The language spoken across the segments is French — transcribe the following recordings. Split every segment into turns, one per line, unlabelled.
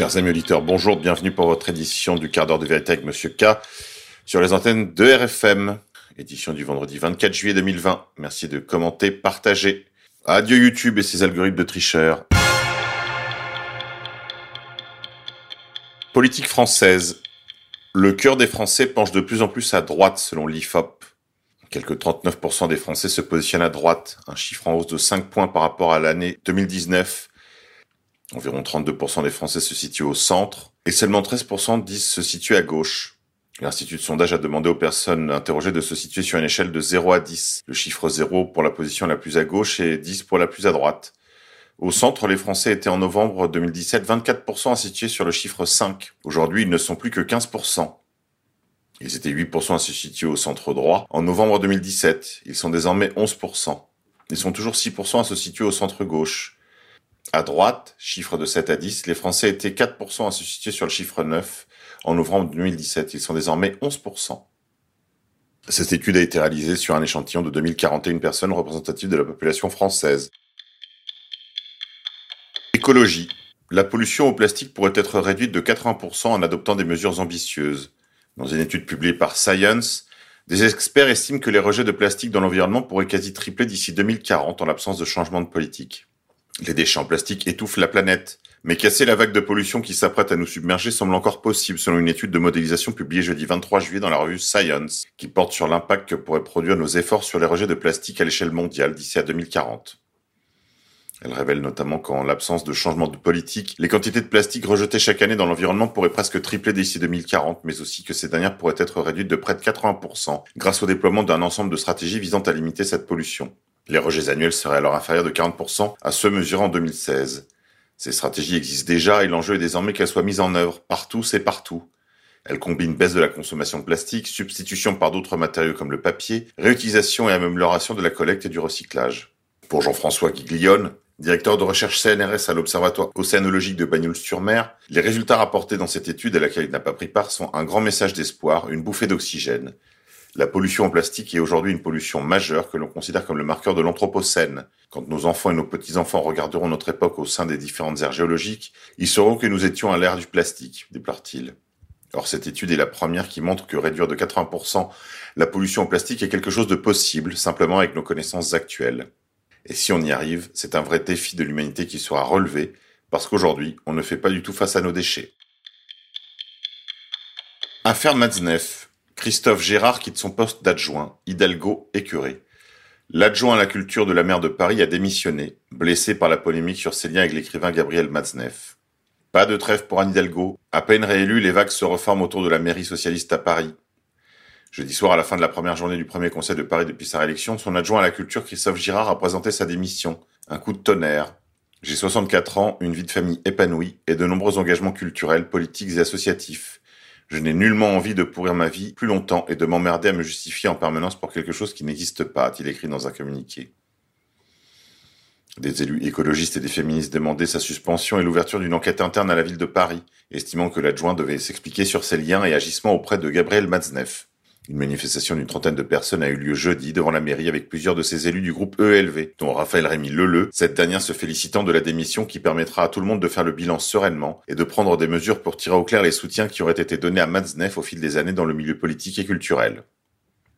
Chers amis auditeurs, bonjour, bienvenue pour votre édition du quart d'heure de vérité avec Monsieur K sur les antennes de RFM, édition du vendredi 24 juillet 2020. Merci de commenter, partager. Adieu YouTube et ses algorithmes de tricheurs. Politique française. Le cœur des Français penche de plus en plus à droite selon l'IFOP. Quelques 39% des Français se positionnent à droite, un chiffre en hausse de 5 points par rapport à l'année 2019 Environ 32% des Français se situent au centre et seulement 13% disent se situer à gauche. L'Institut de sondage a demandé aux personnes interrogées de se situer sur une échelle de 0 à 10. Le chiffre 0 pour la position la plus à gauche et 10 pour la plus à droite. Au centre, les Français étaient en novembre 2017 24% à situer sur le chiffre 5. Aujourd'hui, ils ne sont plus que 15%. Ils étaient 8% à se situer au centre droit en novembre 2017. Ils sont désormais 11%. Ils sont toujours 6% à se situer au centre gauche. À droite, chiffre de 7 à 10, les Français étaient 4% à se situer sur le chiffre 9 en novembre 2017. Ils sont désormais 11%. Cette étude a été réalisée sur un échantillon de 2041 personnes représentatives de la population française. Écologie. La pollution au plastique pourrait être réduite de 80% en adoptant des mesures ambitieuses. Dans une étude publiée par Science, des experts estiment que les rejets de plastique dans l'environnement pourraient quasi tripler d'ici 2040 en l'absence de changement de politique. Les déchets en plastique étouffent la planète. Mais casser la vague de pollution qui s'apprête à nous submerger semble encore possible selon une étude de modélisation publiée jeudi 23 juillet dans la revue Science, qui porte sur l'impact que pourraient produire nos efforts sur les rejets de plastique à l'échelle mondiale d'ici à 2040. Elle révèle notamment qu'en l'absence de changement de politique, les quantités de plastique rejetées chaque année dans l'environnement pourraient presque tripler d'ici 2040, mais aussi que ces dernières pourraient être réduites de près de 80% grâce au déploiement d'un ensemble de stratégies visant à limiter cette pollution. Les rejets annuels seraient alors inférieurs de 40% à ceux mesurés en 2016. Ces stratégies existent déjà et l'enjeu est désormais qu'elles soient mises en œuvre partout, c'est partout. Elles combinent baisse de la consommation de plastique, substitution par d'autres matériaux comme le papier, réutilisation et amélioration de la collecte et du recyclage. Pour Jean-François Guiglione, directeur de recherche CNRS à l'Observatoire océanologique de Bagnols-sur-Mer, les résultats rapportés dans cette étude à laquelle il n'a pas pris part sont un grand message d'espoir, une bouffée d'oxygène. La pollution en plastique est aujourd'hui une pollution majeure que l'on considère comme le marqueur de l'anthropocène. Quand nos enfants et nos petits-enfants regarderont notre époque au sein des différentes aires géologiques, ils sauront que nous étions à l'ère du plastique, déplore-t-il. Or, cette étude est la première qui montre que réduire de 80% la pollution en plastique est quelque chose de possible, simplement avec nos connaissances actuelles. Et si on y arrive, c'est un vrai défi de l'humanité qui sera relevé, parce qu'aujourd'hui, on ne fait pas du tout face à nos déchets. Affaire Christophe Gérard quitte son poste d'adjoint, Hidalgo écuré. L'adjoint à la culture de la maire de Paris a démissionné, blessé par la polémique sur ses liens avec l'écrivain Gabriel Matzneff. Pas de trêve pour Anne Hidalgo. À peine réélu, les vagues se reforment autour de la mairie socialiste à Paris. Jeudi soir, à la fin de la première journée du premier conseil de Paris depuis sa réélection, son adjoint à la culture, Christophe Girard, a présenté sa démission. Un coup de tonnerre. J'ai 64 ans, une vie de famille épanouie et de nombreux engagements culturels, politiques et associatifs. Je n'ai nullement envie de pourrir ma vie plus longtemps et de m'emmerder à me justifier en permanence pour quelque chose qui n'existe pas, a-t-il écrit dans un communiqué. Des élus écologistes et des féministes demandaient sa suspension et l'ouverture d'une enquête interne à la ville de Paris, estimant que l'adjoint devait s'expliquer sur ses liens et agissements auprès de Gabriel Matzneff. Une manifestation d'une trentaine de personnes a eu lieu jeudi devant la mairie avec plusieurs de ses élus du groupe ELV, dont Raphaël Rémy Leleu, cette dernière se félicitant de la démission qui permettra à tout le monde de faire le bilan sereinement et de prendre des mesures pour tirer au clair les soutiens qui auraient été donnés à Matzneff au fil des années dans le milieu politique et culturel.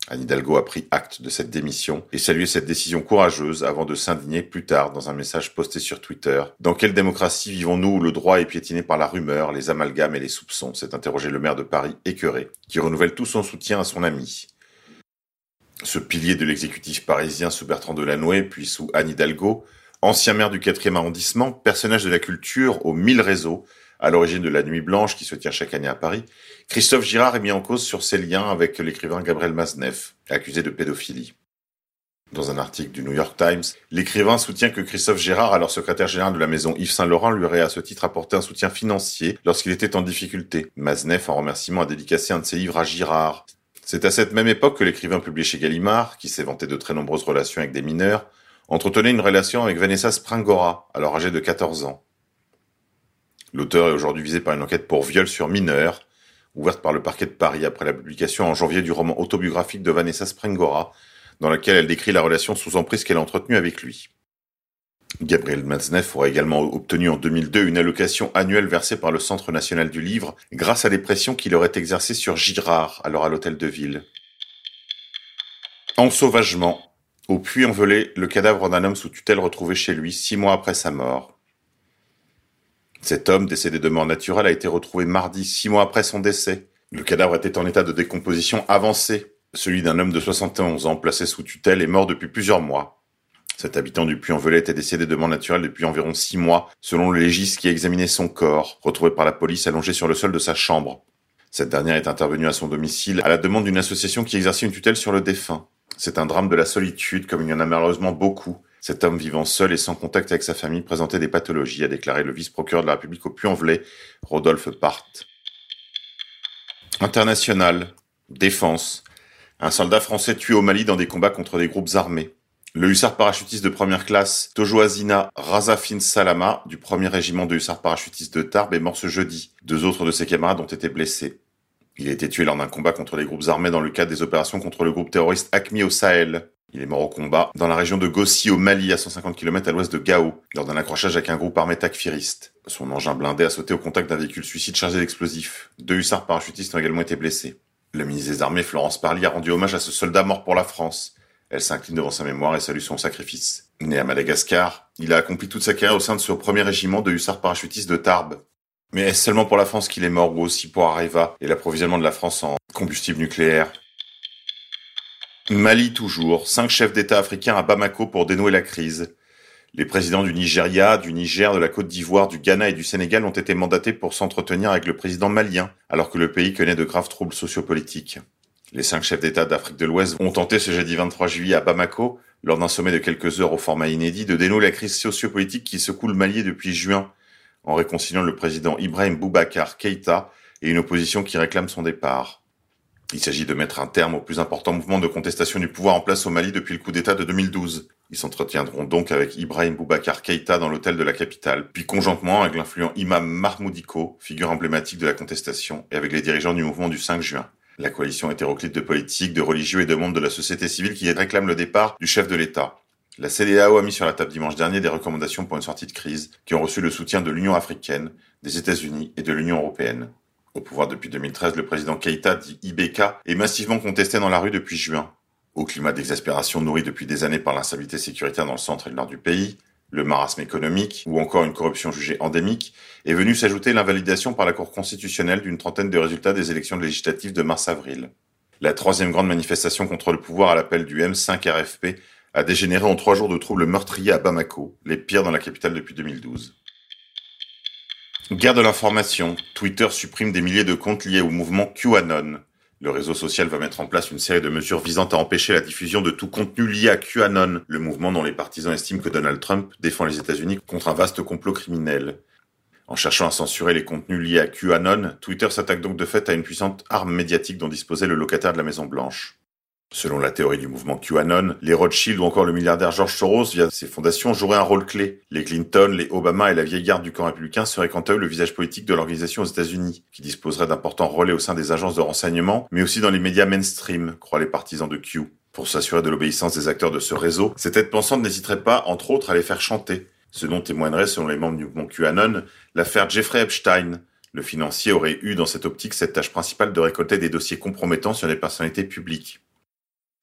Anne Hidalgo a pris acte de cette démission et salué cette décision courageuse avant de s'indigner plus tard dans un message posté sur Twitter. Dans quelle démocratie vivons-nous où le droit est piétiné par la rumeur, les amalgames et les soupçons? s'est interrogé le maire de Paris, écœuré, qui renouvelle tout son soutien à son ami. Ce pilier de l'exécutif parisien sous Bertrand Delanoë, puis sous Anne Hidalgo, ancien maire du 4e arrondissement, personnage de la culture aux mille réseaux, à l'origine de la Nuit Blanche qui se tient chaque année à Paris, Christophe Girard est mis en cause sur ses liens avec l'écrivain Gabriel Mazneff, accusé de pédophilie. Dans un article du New York Times, l'écrivain soutient que Christophe Girard, alors secrétaire général de la maison Yves Saint-Laurent, lui aurait à ce titre apporté un soutien financier lorsqu'il était en difficulté. Mazneff, en remerciement, a dédicacé un de ses livres à Girard. C'est à cette même époque que l'écrivain publié chez Gallimard, qui s'est vanté de très nombreuses relations avec des mineurs, entretenait une relation avec Vanessa Springora, alors âgée de 14 ans. L'auteur est aujourd'hui visé par une enquête pour viol sur mineur, ouverte par le parquet de Paris après la publication en janvier du roman autobiographique de Vanessa Sprengora, dans laquelle elle décrit la relation sous emprise qu'elle a entretenue avec lui. Gabriel Matzneff aurait également obtenu en 2002 une allocation annuelle versée par le Centre national du livre grâce à des pressions qu'il aurait exercées sur Girard, alors à l'hôtel de ville. Ensauvagement. Au Puy-en-Velay, le cadavre d'un homme sous tutelle retrouvé chez lui six mois après sa mort. Cet homme, décédé de mort naturelle, a été retrouvé mardi, six mois après son décès. Le cadavre était en état de décomposition avancée. Celui d'un homme de 71 ans, placé sous tutelle, est mort depuis plusieurs mois. Cet habitant du Puy-en-Velay était décédé de mort naturelle depuis environ six mois, selon le légiste qui a examiné son corps, retrouvé par la police allongé sur le sol de sa chambre. Cette dernière est intervenue à son domicile à la demande d'une association qui exerçait une tutelle sur le défunt. C'est un drame de la solitude, comme il y en a malheureusement beaucoup. Cet homme vivant seul et sans contact avec sa famille présentait des pathologies, a déclaré le vice-procureur de la République au Puy-en-Velay, Rodolphe Part. International. Défense. Un soldat français tué au Mali dans des combats contre des groupes armés. Le hussard parachutiste de première classe Tojoazina Razafin Salama du premier régiment de hussards parachutistes de Tarbes est mort ce jeudi. Deux autres de ses camarades ont été blessés. Il a été tué lors d'un combat contre les groupes armés dans le cadre des opérations contre le groupe terroriste ACMI au Sahel. Il est mort au combat dans la région de Gossi au Mali, à 150 km à l'ouest de Gao, lors d'un accrochage avec un groupe armé takfiriste. Son engin blindé a sauté au contact d'un véhicule suicide chargé d'explosifs. Deux hussards parachutistes ont également été blessés. Le ministre des Armées, Florence Parly, a rendu hommage à ce soldat mort pour la France. Elle s'incline devant sa mémoire et salue son sacrifice. Né à Madagascar, il a accompli toute sa carrière au sein de ce premier régiment de hussards parachutistes de Tarbes. Mais est-ce seulement pour la France qu'il est mort ou aussi pour Areva et l'approvisionnement de la France en combustible nucléaire? Mali toujours, cinq chefs d'État africains à Bamako pour dénouer la crise. Les présidents du Nigeria, du Niger, de la Côte d'Ivoire, du Ghana et du Sénégal ont été mandatés pour s'entretenir avec le président malien, alors que le pays connaît de graves troubles sociopolitiques. Les cinq chefs d'État d'Afrique de l'Ouest ont tenté ce jeudi 23 juillet à Bamako, lors d'un sommet de quelques heures au format inédit, de dénouer la crise sociopolitique qui secoue le Mali depuis juin, en réconciliant le président Ibrahim Boubacar Keïta et une opposition qui réclame son départ. Il s'agit de mettre un terme au plus important mouvement de contestation du pouvoir en place au Mali depuis le coup d'État de 2012. Ils s'entretiendront donc avec Ibrahim Boubacar Keïta dans l'hôtel de la capitale, puis conjointement avec l'influent imam Mahmoudiko, figure emblématique de la contestation, et avec les dirigeants du mouvement du 5 juin. La coalition hétéroclite de politiques, de religieux et de membres de la société civile qui réclament le départ du chef de l'État. La CDAO a mis sur la table dimanche dernier des recommandations pour une sortie de crise qui ont reçu le soutien de l'Union africaine, des États-Unis et de l'Union européenne. Au pouvoir depuis 2013, le président Keïta, dit Ibeka, est massivement contesté dans la rue depuis juin. Au climat d'exaspération nourri depuis des années par l'instabilité sécuritaire dans le centre et le nord du pays, le marasme économique ou encore une corruption jugée endémique, est venu s'ajouter l'invalidation par la Cour constitutionnelle d'une trentaine de résultats des élections législatives de mars-avril. La troisième grande manifestation contre le pouvoir à l'appel du M5 RFP a dégénéré en trois jours de troubles meurtriers à Bamako, les pires dans la capitale depuis 2012. Guerre de l'information. Twitter supprime des milliers de comptes liés au mouvement QAnon. Le réseau social va mettre en place une série de mesures visant à empêcher la diffusion de tout contenu lié à QAnon, le mouvement dont les partisans estiment que Donald Trump défend les États-Unis contre un vaste complot criminel. En cherchant à censurer les contenus liés à QAnon, Twitter s'attaque donc de fait à une puissante arme médiatique dont disposait le locataire de la Maison Blanche. Selon la théorie du mouvement QAnon, les Rothschild ou encore le milliardaire George Soros via ses fondations joueraient un rôle clé. Les Clinton, les Obama et la vieille garde du camp républicain seraient quant à eux le visage politique de l'organisation aux États-Unis, qui disposerait d'importants relais au sein des agences de renseignement, mais aussi dans les médias mainstream, croient les partisans de Q. Pour s'assurer de l'obéissance des acteurs de ce réseau, ces têtes pensantes n'hésiteraient pas, entre autres, à les faire chanter. Ce dont témoignerait, selon les membres du mouvement QAnon, l'affaire Jeffrey Epstein. Le financier aurait eu dans cette optique cette tâche principale de récolter des dossiers compromettants sur les personnalités publiques.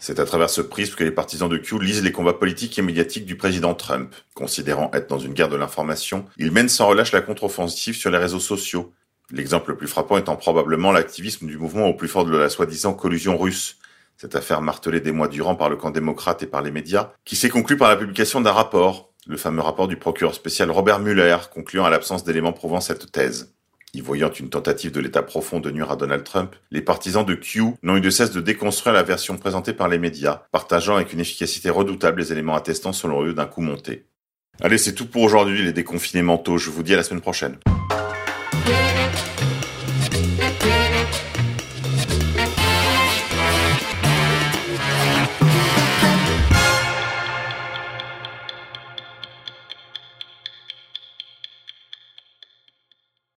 C'est à travers ce prisme que les partisans de Q lisent les combats politiques et médiatiques du président Trump. Considérant être dans une guerre de l'information, il mène sans relâche la contre-offensive sur les réseaux sociaux. L'exemple le plus frappant étant probablement l'activisme du mouvement au plus fort de la soi-disant collusion russe. Cette affaire martelée des mois durant par le camp démocrate et par les médias, qui s'est conclue par la publication d'un rapport, le fameux rapport du procureur spécial Robert Mueller, concluant à l'absence d'éléments prouvant cette thèse. Y voyant une tentative de l'État profond de nuire à Donald Trump, les partisans de Q n'ont eu de cesse de déconstruire la version présentée par les médias, partageant avec une efficacité redoutable les éléments attestant selon eux d'un coup monté. Allez, c'est tout pour aujourd'hui les déconfinés mentaux, je vous dis à la semaine prochaine.